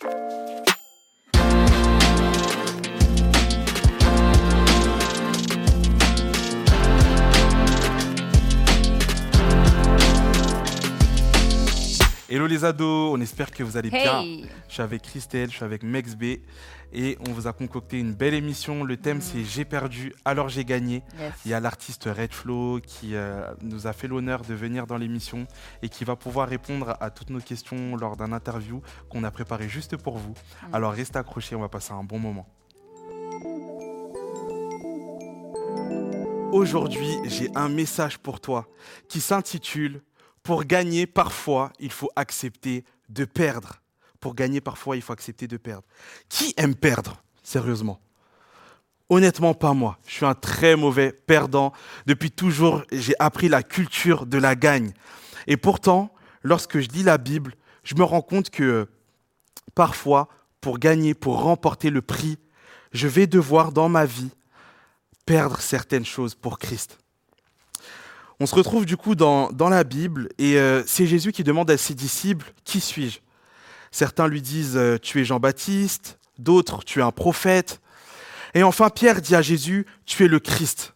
thank you Hello les ados, on espère que vous allez bien. Je suis avec Christelle, je suis avec Mex B et on vous a concocté une belle émission. Le thème c'est J'ai perdu, alors j'ai gagné. Il y a l'artiste Redflow qui euh, nous a fait l'honneur de venir dans l'émission et qui va pouvoir répondre à toutes nos questions lors d'un interview qu'on a préparé juste pour vous. Mm. Alors restez accrochés, on va passer un bon moment. Aujourd'hui, j'ai un message pour toi qui s'intitule pour gagner, parfois, il faut accepter de perdre. Pour gagner, parfois, il faut accepter de perdre. Qui aime perdre, sérieusement? Honnêtement, pas moi. Je suis un très mauvais perdant. Depuis toujours, j'ai appris la culture de la gagne. Et pourtant, lorsque je lis la Bible, je me rends compte que parfois, pour gagner, pour remporter le prix, je vais devoir dans ma vie perdre certaines choses pour Christ. On se retrouve du coup dans, la Bible et euh, c'est Jésus qui demande à ses disciples, Qui suis-je? Certains lui disent, euh, Tu es Jean-Baptiste, d'autres, Tu es un prophète. Et enfin, Pierre dit à Jésus, Tu es le Christ.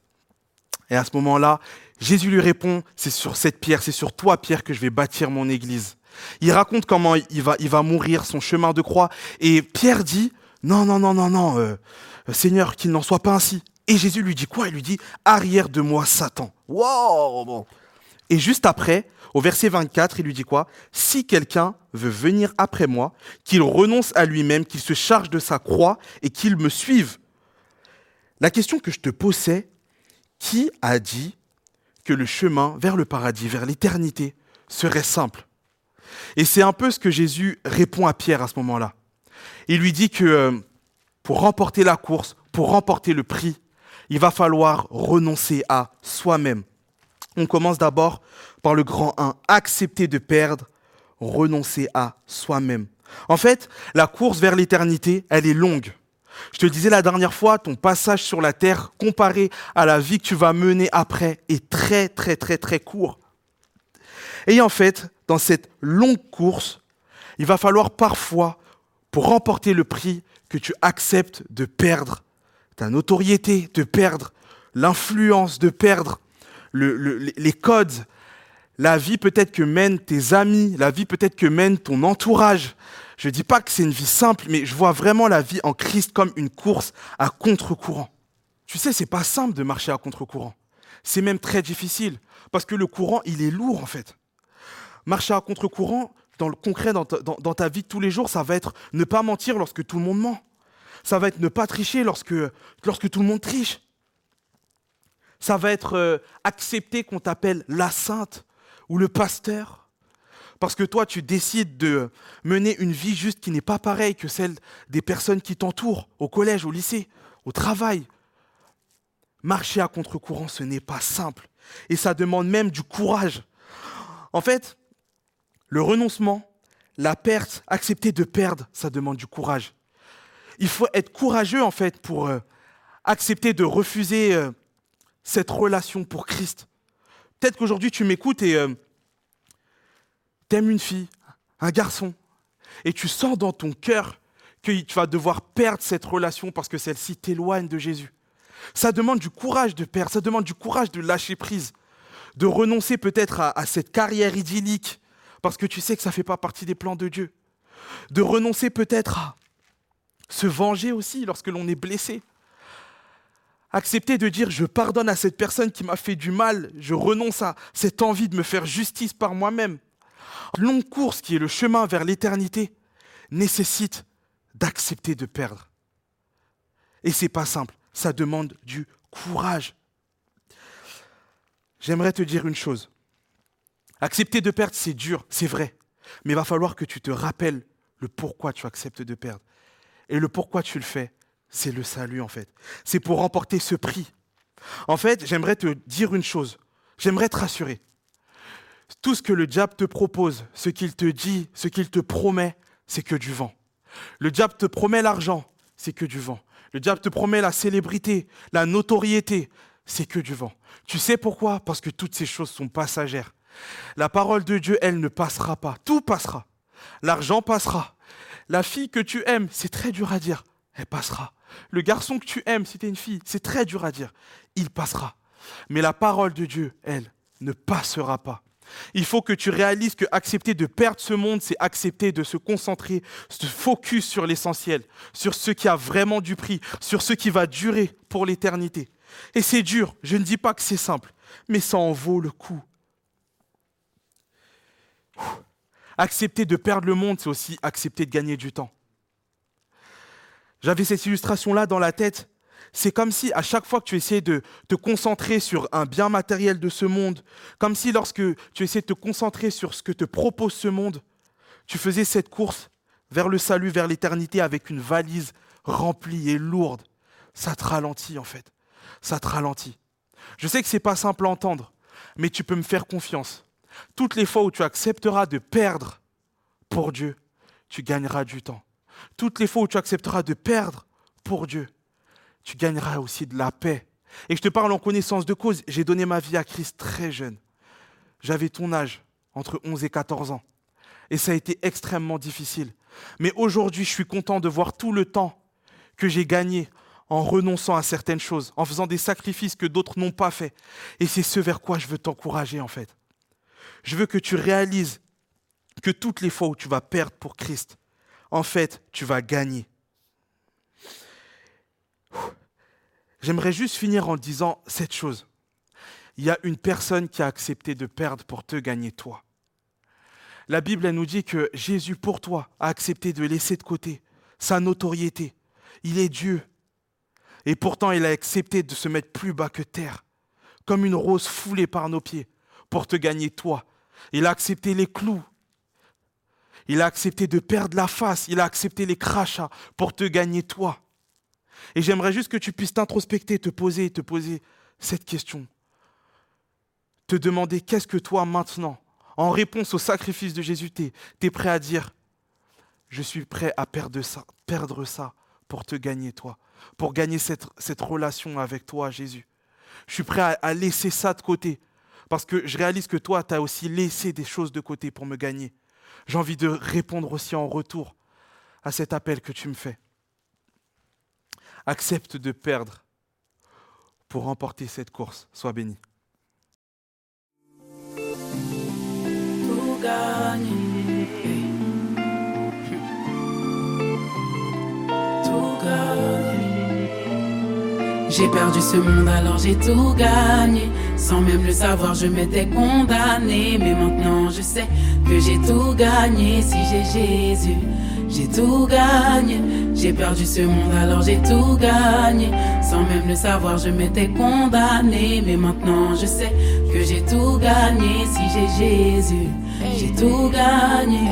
Et à ce moment-là, Jésus lui répond, C'est sur cette pierre, c'est sur toi, Pierre, que je vais bâtir mon église. Il raconte comment il va, il va mourir, son chemin de croix. Et Pierre dit, Non, non, non, non, non, euh, Seigneur, qu'il n'en soit pas ainsi. Et Jésus lui dit quoi? Il lui dit Arrière de moi, Satan. Wow Et juste après, au verset 24, il lui dit quoi? Si quelqu'un veut venir après moi, qu'il renonce à lui-même, qu'il se charge de sa croix et qu'il me suive. La question que je te posais, qui a dit que le chemin vers le paradis, vers l'éternité, serait simple? Et c'est un peu ce que Jésus répond à Pierre à ce moment-là. Il lui dit que euh, pour remporter la course, pour remporter le prix, il va falloir renoncer à soi-même. On commence d'abord par le grand 1, accepter de perdre, renoncer à soi-même. En fait, la course vers l'éternité, elle est longue. Je te disais la dernière fois, ton passage sur la terre comparé à la vie que tu vas mener après est très très très très court. Et en fait, dans cette longue course, il va falloir parfois, pour remporter le prix, que tu acceptes de perdre ta notoriété, de perdre l'influence, de perdre les codes, la vie peut-être que mènent tes amis, la vie peut-être que mène ton entourage. Je ne dis pas que c'est une vie simple, mais je vois vraiment la vie en Christ comme une course à contre-courant. Tu sais, c'est pas simple de marcher à contre-courant. C'est même très difficile, parce que le courant, il est lourd en fait. Marcher à contre-courant, dans le concret, dans dans ta vie de tous les jours, ça va être ne pas mentir lorsque tout le monde ment. Ça va être ne pas tricher lorsque, lorsque tout le monde triche. Ça va être euh, accepter qu'on t'appelle la sainte ou le pasteur. Parce que toi, tu décides de mener une vie juste qui n'est pas pareille que celle des personnes qui t'entourent, au collège, au lycée, au travail. Marcher à contre-courant, ce n'est pas simple. Et ça demande même du courage. En fait, le renoncement, la perte, accepter de perdre, ça demande du courage il faut être courageux en fait pour euh, accepter de refuser euh, cette relation pour Christ. Peut-être qu'aujourd'hui tu m'écoutes et euh, tu aimes une fille, un garçon, et tu sens dans ton cœur que tu vas devoir perdre cette relation parce que celle-ci t'éloigne de Jésus. Ça demande du courage de perdre, ça demande du courage de lâcher prise, de renoncer peut-être à cette carrière idyllique parce que tu sais que ça ne fait pas partie des plans de Dieu. De renoncer peut-être à, se venger aussi lorsque l'on est blessé. Accepter de dire je pardonne à cette personne qui m'a fait du mal, je renonce à cette envie de me faire justice par moi-même. Longue course qui est le chemin vers l'éternité nécessite d'accepter de perdre. Et c'est pas simple, ça demande du courage. J'aimerais te dire une chose. Accepter de perdre, c'est dur, c'est vrai. Mais il va falloir que tu te rappelles le pourquoi tu acceptes de perdre. Et le pourquoi tu le fais, c'est le salut en fait. C'est pour remporter ce prix. En fait, j'aimerais te dire une chose. J'aimerais te rassurer. Tout ce que le diable te propose, ce qu'il te dit, ce qu'il te promet, c'est que du vent. Le diable te promet l'argent, c'est que du vent. Le diable te promet la célébrité, la notoriété, c'est que du vent. Tu sais pourquoi? Parce que toutes ces choses sont passagères. La parole de Dieu, elle ne passera pas. Tout passera. L'argent passera. La fille que tu aimes, c'est très dur à dire. Elle passera. Le garçon que tu aimes, si tu es une fille, c'est très dur à dire. Il passera. Mais la parole de Dieu, elle, ne passera pas. Il faut que tu réalises que accepter de perdre ce monde, c'est accepter de se concentrer, se focus sur l'essentiel, sur ce qui a vraiment du prix, sur ce qui va durer pour l'éternité. Et c'est dur, je ne dis pas que c'est simple, mais ça en vaut le coup. Accepter de perdre le monde, c'est aussi accepter de gagner du temps. J'avais cette illustration-là dans la tête c'est comme si à chaque fois que tu essayais de te concentrer sur un bien matériel de ce monde, comme si lorsque tu essayais de te concentrer sur ce que te propose ce monde, tu faisais cette course vers le salut, vers l'éternité avec une valise remplie et lourde. Ça te ralentit en fait. Ça te ralentit. Je sais que ce n'est pas simple à entendre, mais tu peux me faire confiance. Toutes les fois où tu accepteras de perdre pour Dieu, tu gagneras du temps. Toutes les fois où tu accepteras de perdre pour Dieu, tu gagneras aussi de la paix. Et je te parle en connaissance de cause. J'ai donné ma vie à Christ très jeune. J'avais ton âge, entre 11 et 14 ans. Et ça a été extrêmement difficile. Mais aujourd'hui, je suis content de voir tout le temps que j'ai gagné en renonçant à certaines choses, en faisant des sacrifices que d'autres n'ont pas faits. Et c'est ce vers quoi je veux t'encourager en fait. Je veux que tu réalises que toutes les fois où tu vas perdre pour Christ, en fait, tu vas gagner. J'aimerais juste finir en disant cette chose. Il y a une personne qui a accepté de perdre pour te gagner toi. La Bible nous dit que Jésus pour toi a accepté de laisser de côté sa notoriété. Il est Dieu. Et pourtant il a accepté de se mettre plus bas que terre, comme une rose foulée par nos pieds, pour te gagner toi. Il a accepté les clous. Il a accepté de perdre la face. Il a accepté les crachats pour te gagner toi. Et j'aimerais juste que tu puisses t'introspecter, te poser, te poser cette question. Te demander qu'est-ce que toi maintenant, en réponse au sacrifice de Jésus, tu es, prêt à dire, je suis prêt à perdre ça, perdre ça pour te gagner toi, pour gagner cette, relation avec toi, Jésus. Je suis prêt à laisser ça de côté, parce que je réalise que toi, tu as aussi laissé des choses de côté pour me gagner. J'ai envie de répondre aussi en retour à cet appel que tu me fais accepte de perdre pour remporter cette course. Sois béni. J'ai perdu ce monde alors j'ai tout gagné. Sans même le savoir, je m'étais condamné. Mais maintenant je sais que j'ai tout gagné si j'ai Jésus. J'ai tout gagné, j'ai perdu ce monde alors j'ai tout gagné. Sans même le savoir, je m'étais condamné. Mais maintenant je sais que j'ai tout gagné. Si j'ai Jésus, j'ai tout gagné.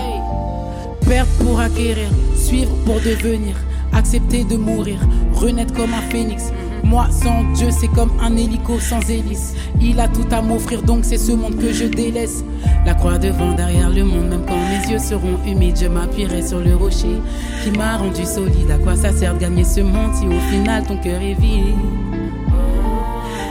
Perdre pour acquérir, suivre pour devenir, accepter de mourir, renaître comme un phénix. Moi sans Dieu c'est comme un hélico sans hélice. Il a tout à m'offrir donc c'est ce monde que je délaisse. La croix devant derrière le monde même quand mes yeux seront humides Je m'appuierai sur le rocher qui m'a rendu solide. À quoi ça sert de gagner ce monde si au final ton cœur est vide?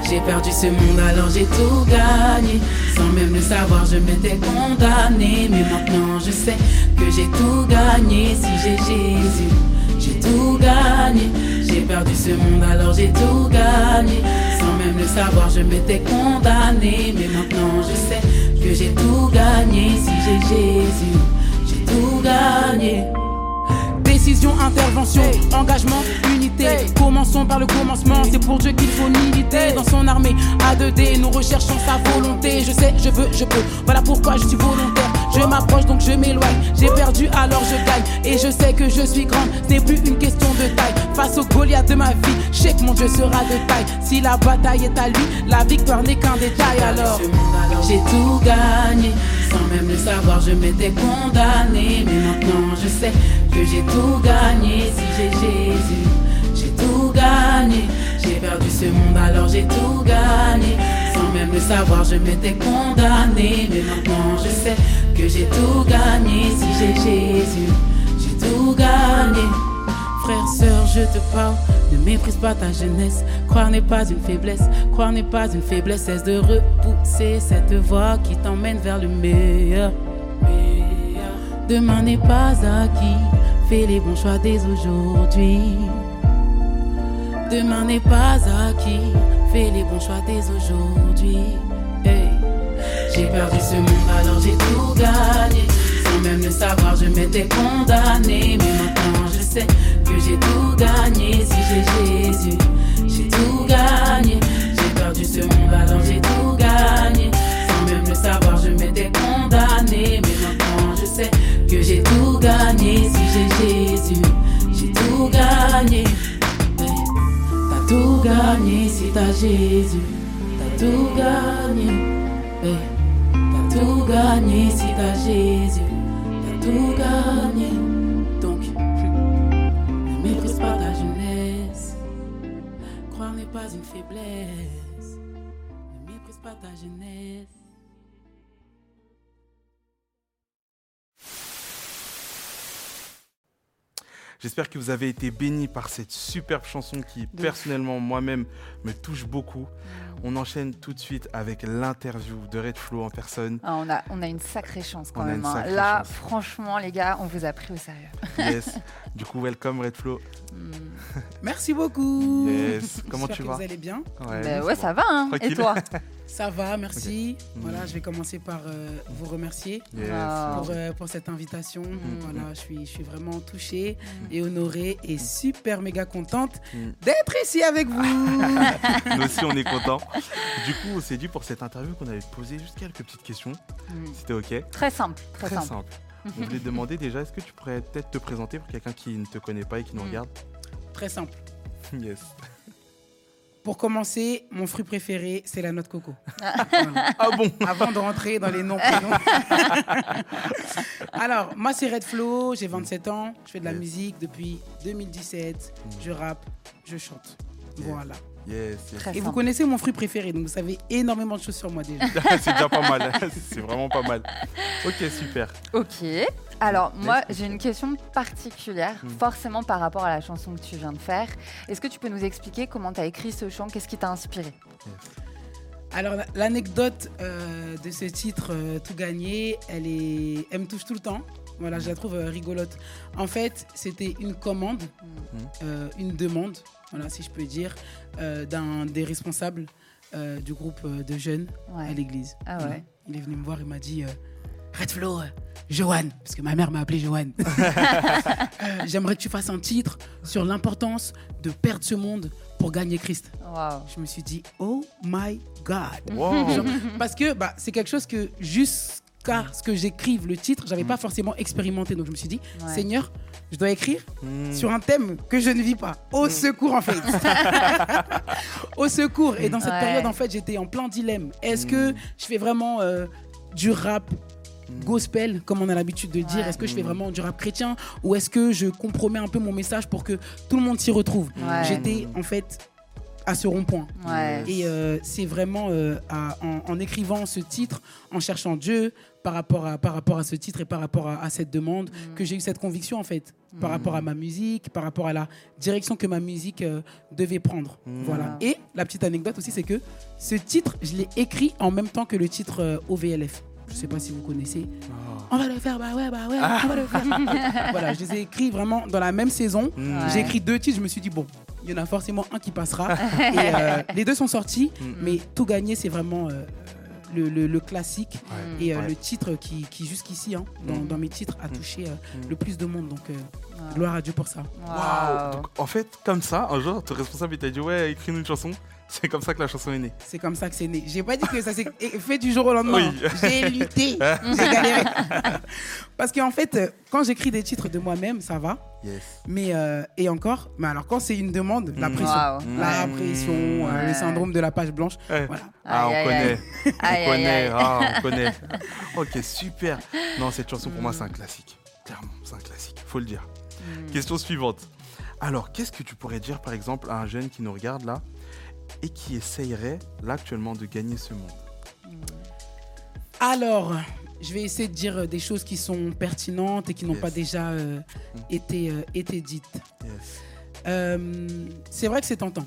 J'ai perdu ce monde alors j'ai tout gagné. Sans même le savoir je m'étais condamné. Mais maintenant je sais que j'ai tout gagné. Si j'ai Jésus j'ai tout gagné j'ai perdu ce monde alors j'ai tout gagné. Sans même le savoir, je m'étais condamné. Mais maintenant je sais que j'ai tout gagné. Si j'ai Jésus, j'ai tout gagné. Décision, intervention, engagement. Commençons par le commencement, c'est pour Dieu qu'il faut militer. Dans son armée, A2D, nous recherchons sa volonté. Je sais, je veux, je peux. Voilà pourquoi je suis volontaire. Je m'approche donc je m'éloigne. J'ai perdu alors je gagne. Et je sais que je suis grande, ce n'est plus une question de taille. Face au Goliath de ma vie, je sais que mon Dieu sera de taille. Si la bataille est à lui, la victoire n'est qu'un détail alors. J'ai tout gagné. Sans même le savoir, je m'étais condamné. Mais maintenant je sais que j'ai tout gagné. Si j'ai Jésus, J'ai perdu ce monde alors j'ai tout gagné. Sans même le savoir, je m'étais condamné. Mais maintenant je sais que j'ai tout gagné. Si j'ai Jésus, j'ai tout gagné. Frère, sœur, je te parle. Ne méprise pas ta jeunesse. Croire n'est pas une faiblesse. Croire n'est pas une faiblesse. Cesse de repousser cette voie qui t'emmène vers le meilleur. Demain n'est pas acquis. fais les bons choix dès aujourd'hui. Demain n'est pas acquis, fais les bons choix dès aujourd'hui. Hey. J'ai perdu ce monde alors j'ai tout gagné. Sans même le savoir, je m'étais condamné. Mais maintenant je sais que j'ai tout gagné. Si j'ai Jésus, tout gagné si t'as Jésus. T'as tout gagné. Hey. T'as tout gagné si t'as Jésus. T'as tout gagné. Donc, ne méprise pas ta jeunesse. Croire n'est pas une faiblesse. Ne méprise pas ta jeunesse. J'espère que vous avez été bénis par cette superbe chanson qui, personnellement, moi-même, me touche beaucoup. On enchaîne tout de suite avec l'interview de Red Flow en personne. Ah, on, a, on a une sacrée chance quand On même. hein. Là, chance. franchement, les gars, on vous a pris au sérieux. Yes. du coup, welcome Red Flow. Hmm. Merci beaucoup. Yes. Comment J'espère tu que vas vous allez bien Ouais, nous, ouais, ça va. Hein. Et toi Ça va, merci. Ok. Voilà, je vais commencer par euh, vous remercier Yes. Pour, euh, pour cette invitation. Mm. Voilà, je suis, je suis vraiment touchée et honorée et super méga contente Mm. d'être ici avec vous. Nous aussi, on est contents. Du coup, on s'est dit pour cette interview qu'on allait te poser juste quelques petites questions. Hmm. C'était OK Très simple, très, Très simple. simple. On voulait te demander déjà, est-ce que tu pourrais peut-être te présenter pour quelqu'un qui ne te connaît pas et qui nous Mm. regarde? Très simple. Yes. Pour commencer, mon fruit préféré, c'est la noix de coco. Voilà. Ah bon Avant de rentrer dans les noms prénoms. Alors, moi, c'est Red Flow, j'ai 27 ans, je fais de la musique depuis 2017, je rappe, je chante. Voilà. Yes, yes. Très Et vous connaissez mon fruit préféré, donc vous savez énormément de choses sur moi déjà. c'est déjà pas mal. c'est vraiment pas mal. Ok, super. Ok. Alors, moi, j'ai une question particulière, Hmm. forcément par rapport à la chanson que tu viens de faire. Est-ce que tu peux nous expliquer comment tu as écrit ce chant? Qu'est-ce qui t'a inspiré? Alors, la- l'anecdote euh, de ce titre, euh, Tout gagné, elle, est... elle me touche tout le temps. Voilà, je la trouve euh, rigolote. En fait, c'était une commande, euh, une demande, voilà, si je peux dire, euh, d'un des responsables euh, du groupe euh, de jeunes à l'église. Ah Voilà. Il est venu me voir, il m'a dit euh, Red Flow, euh, Johan, parce que ma mère m'a appelé Johan. Euh, J'aimerais que tu fasses un titre sur l'importance de perdre ce monde pour gagner Christ. Je me suis dit, oh my God. Wow. Genre, parce que bah, c'est quelque chose que jusqu'à ce que j'écrive le titre, j'avais pas forcément expérimenté. Donc je me suis dit, Ouais. Seigneur, je dois écrire Mm. sur un thème que je ne vis pas. Au secours en fait. Au secours. Et dans cette Ouais. période en fait, j'étais en plein dilemme. Est-ce que Mm. je fais vraiment euh, du rap Mm. gospel, comme on a l'habitude de dire? Ouais. Est-ce que je fais Mm. vraiment du rap chrétien? Ou est-ce que je compromets un peu mon message pour que tout le monde s'y retrouve? Ouais. J'étais en fait à ce rond-point. Ouais. Et euh, c'est vraiment euh, à- en, en écrivant ce titre, en cherchant Dieu par rapport à, par rapport à ce titre et par rapport à, à cette demande, Mm. que j'ai eu cette conviction en fait, par rapport à ma musique, par rapport à la direction que ma musique euh, devait prendre. Mm. Voilà. Et la petite anecdote aussi, c'est que ce titre, je l'ai écrit en même temps que le titre euh, OVLF. Je sais pas si vous connaissez. Ah. On va le faire, bah ouais, bah ouais, on va le faire. voilà, je les ai écrits vraiment dans la même saison. Mm. J'ai écrit deux titres, je me suis dit, bon, il y en a forcément un qui passera. Et euh, les deux sont sortis, Mm. mais Tout gagner, c'est vraiment le, le- le classique. Ouais. Et euh, Ouais. le titre qui, qui jusqu'ici, hein, dans, Mm. dans mes titres, a Mm. touché euh, Mm. le plus de monde. Donc, euh, gloire à Dieu pour ça. Waouh. En fait, comme ça, un jour, ton responsable il t'a dit Ouais, écris-nous une chanson. C'est comme ça que la chanson est née. C'est comme ça que c'est né. J'ai pas dit que ça s'est fait du jour au lendemain. Oui. J'ai lutté, j'ai galéré. Parce qu'en fait, quand j'écris des titres de moi-même, ça va. Yes. Mais euh, et encore, mais alors quand c'est une demande, la Mm. pression, la Mm. pression, euh, Ouais. le syndrome de la page blanche, Ouais. voilà. Ah, on Aïe, connaît. aïe. On connaît. Ah, on connaît. ok, super. Non, cette chanson pour moi, c'est un classique. Clairement, c'est un classique. Faut le dire. Mm. Question suivante. Alors, qu'est-ce que tu pourrais dire, par exemple, à un jeune qui nous regarde là et qui essayerait là actuellement de gagner ce monde Alors, je vais essayer de dire euh, des choses qui sont pertinentes et qui n'ont Yes. pas déjà euh, Mm. été, euh, été dites. Yes. Euh, c'est vrai que c'est tentant.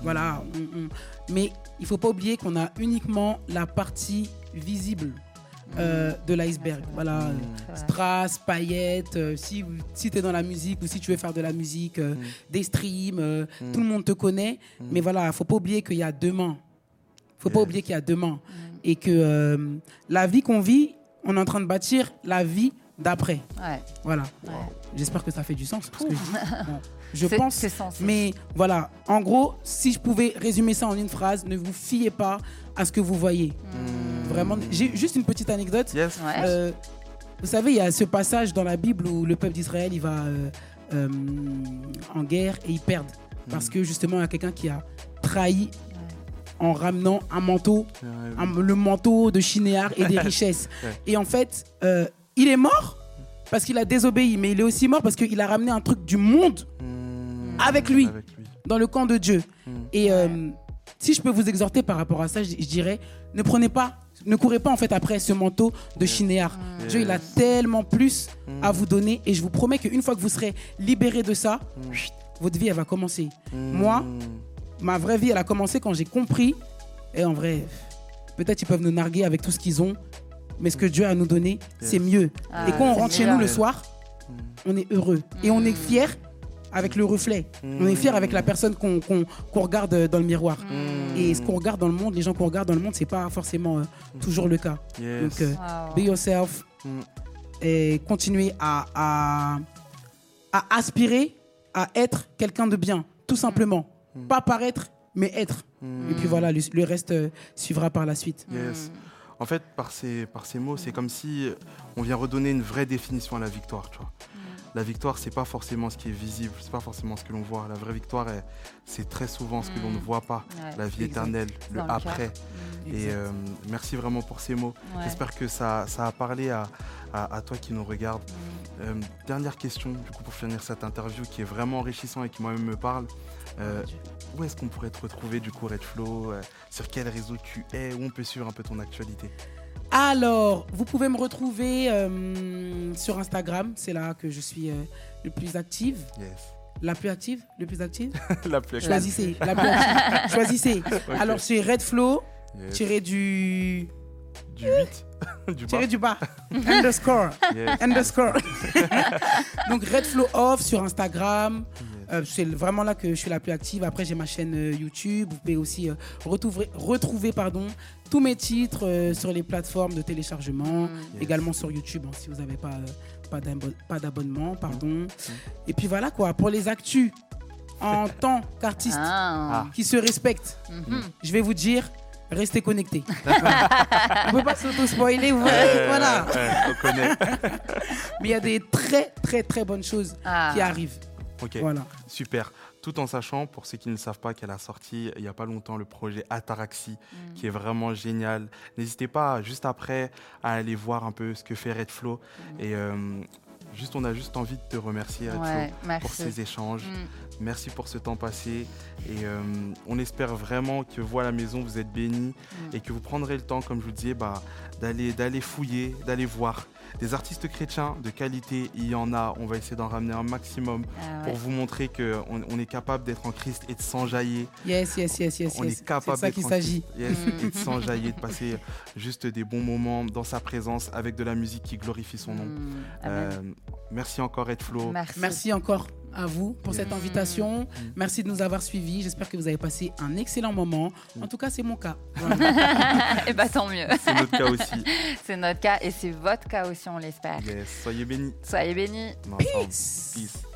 Voilà. on- on- Mais il faut pas oublier qu'on a uniquement la partie visible euh, de l'iceberg. Voilà. Mm. Vrai. Strass, paillettes, euh, si, si tu es dans la musique ou si tu veux faire de la musique, euh, des streams, euh, Mm. tout le monde te connaît. Mais voilà, faut pas oublier qu'il y a demain. faut pas oublier qu'il y a demain. Et que euh, la vie qu'on vit, on est en train de bâtir la vie d'après. Ouais, Voilà. ouais. J'espère que ça fait du sens. que je. Bon, je pense. sensé. Mais voilà, en gros, si je pouvais résumer ça en une phrase, ne vous fiez pas à ce que vous voyez. Vraiment, j'ai juste une petite anecdote. Yes. Ouais. Euh, vous savez, il y a ce passage dans la Bible où le peuple d'Israël il va euh, euh, en guerre et ils perdent parce que justement il y a quelqu'un qui a trahi en ramenant un manteau, un- le manteau de Chinéar et des richesses. Ouais. Et en fait, euh, il est mort parce qu'il a désobéi, mais il est aussi mort parce qu'il a ramené un truc du monde Mm. Avec lui. Avec lui. dans le camp de Dieu. Mm. Et euh, si je peux vous exhorter par rapport à ça, je, je dirais, ne prenez pas, ne courez pas en fait après ce manteau de Chinéar. Dieu, il a Yes. tellement plus Mm. à vous donner et je vous promets qu'une fois que vous serez libéré de ça, Mm. votre vie, elle va commencer. Mm. Moi, ma vraie vie, elle a commencé quand j'ai compris. Et en vrai, peut-être ils peuvent nous narguer avec tout ce qu'ils ont, mais ce que Dieu a à nous donner, c'est mieux. Ah, et quand on rentre chez nous le soir, on est heureux. Et on est fier avec le reflet. On est fier avec la personne qu'on regarde dans le miroir. Mm. Et ce qu'on regarde dans le monde, les gens qu'on regarde dans le monde, c'est pas forcément euh, toujours le cas. Yes. Donc, euh, Wow. be yourself Mm. et continuez à, à, à aspirer à être quelqu'un de bien, tout simplement. Pas paraître, mais être. Et puis voilà, le, le reste euh, suivra par la suite. Yes. En fait, par ces, par ces mots, c'est comme si on vient redonner une vraie définition à la victoire. Tu vois. La victoire, c'est pas forcément ce qui est visible, c'est pas forcément ce que l'on voit. La vraie victoire, c'est très souvent ce que l'on ne voit pas. Ouais. La vie Exact. éternelle, le Dans après. cœur. Et euh, merci vraiment pour ces mots. Ouais. J'espère que ça, ça a parlé à, à- à toi qui nous regarde. Euh, dernière question, du coup, pour finir cette interview qui est vraiment enrichissante et qui moi-même me parle. Euh, où est-ce qu'on pourrait te retrouver, du coup, Red Flow Euh, Sur quel réseau tu es? Où on peut suivre un peu ton actualité? Alors, vous pouvez me retrouver euh, sur Instagram. C'est là que je suis euh, le plus active. Yes. La plus active? Le plus active? La plus Choisissez. La plus active. Choisissez. Alors, c'est Redflow, Yes. tiré du, Du 8 Du bas tiré du bas. underscore. Yes. underscore. Donc Redflow Off sur Instagram. Yes. Euh, c'est vraiment là que je suis la plus active. Après, j'ai ma chaîne euh, YouTube. Vous pouvez aussi euh, retrouver, retrouver pardon, tous mes titres euh, sur les plateformes de téléchargement, Yes. également sur YouTube hein, si vous n'avez pas, euh, pas d'abo- pas d'abonnement. Pardon. Mm. Et puis voilà quoi, pour les actus, en tant qu'artiste Ah. qui se respecte, Mhm. je vais vous dire. Restez connectés. On peut pas s'auto-spoiler, vous voyez, Euh, voilà. ouais, on connaît. Mais il y a des très, très, très bonnes choses Ah. qui arrivent. Ok, Voilà. super. Tout en sachant, pour ceux qui ne savent pas, qu'elle a sorti il n'y a pas longtemps le projet Ataraxie, Mm. qui est vraiment génial. N'hésitez pas, juste après, à aller voir un peu ce que fait Red Flow. Et euh, juste, on a juste envie de te remercier, Mm. Ouais, pour ces échanges. Mm. Merci pour ce temps passé. Et euh, on espère vraiment que vous, à la maison, vous êtes bénis Mm. et que vous prendrez le temps, comme je vous disais, bah, d'aller, d'aller fouiller, d'aller voir. Des artistes chrétiens de qualité, il y en a. On va essayer d'en ramener un maximum Ah pour vous montrer qu'on on est capable d'être en Christ et de s'enjailler. Yes, yes, yes, yes. On yes. est C'est capable de ça d'être qu'il en s'agit. Christ. Yes, Mm. et de s'enjailler, de passer juste des bons moments dans sa présence avec de la musique qui glorifie son nom. Mm. Amen. Euh, merci encore, Ed Flo. Merci. Merci encore à vous pour cette invitation. Merci de nous avoir suivis. J'espère que vous avez passé un excellent moment. En tout cas, c'est mon cas. Voilà. Et bah tant mieux. C'est notre cas aussi. C'est notre cas et c'est votre cas aussi, on l'espère. Yes. Soyez bénis. Soyez bénis. Peace. Peace.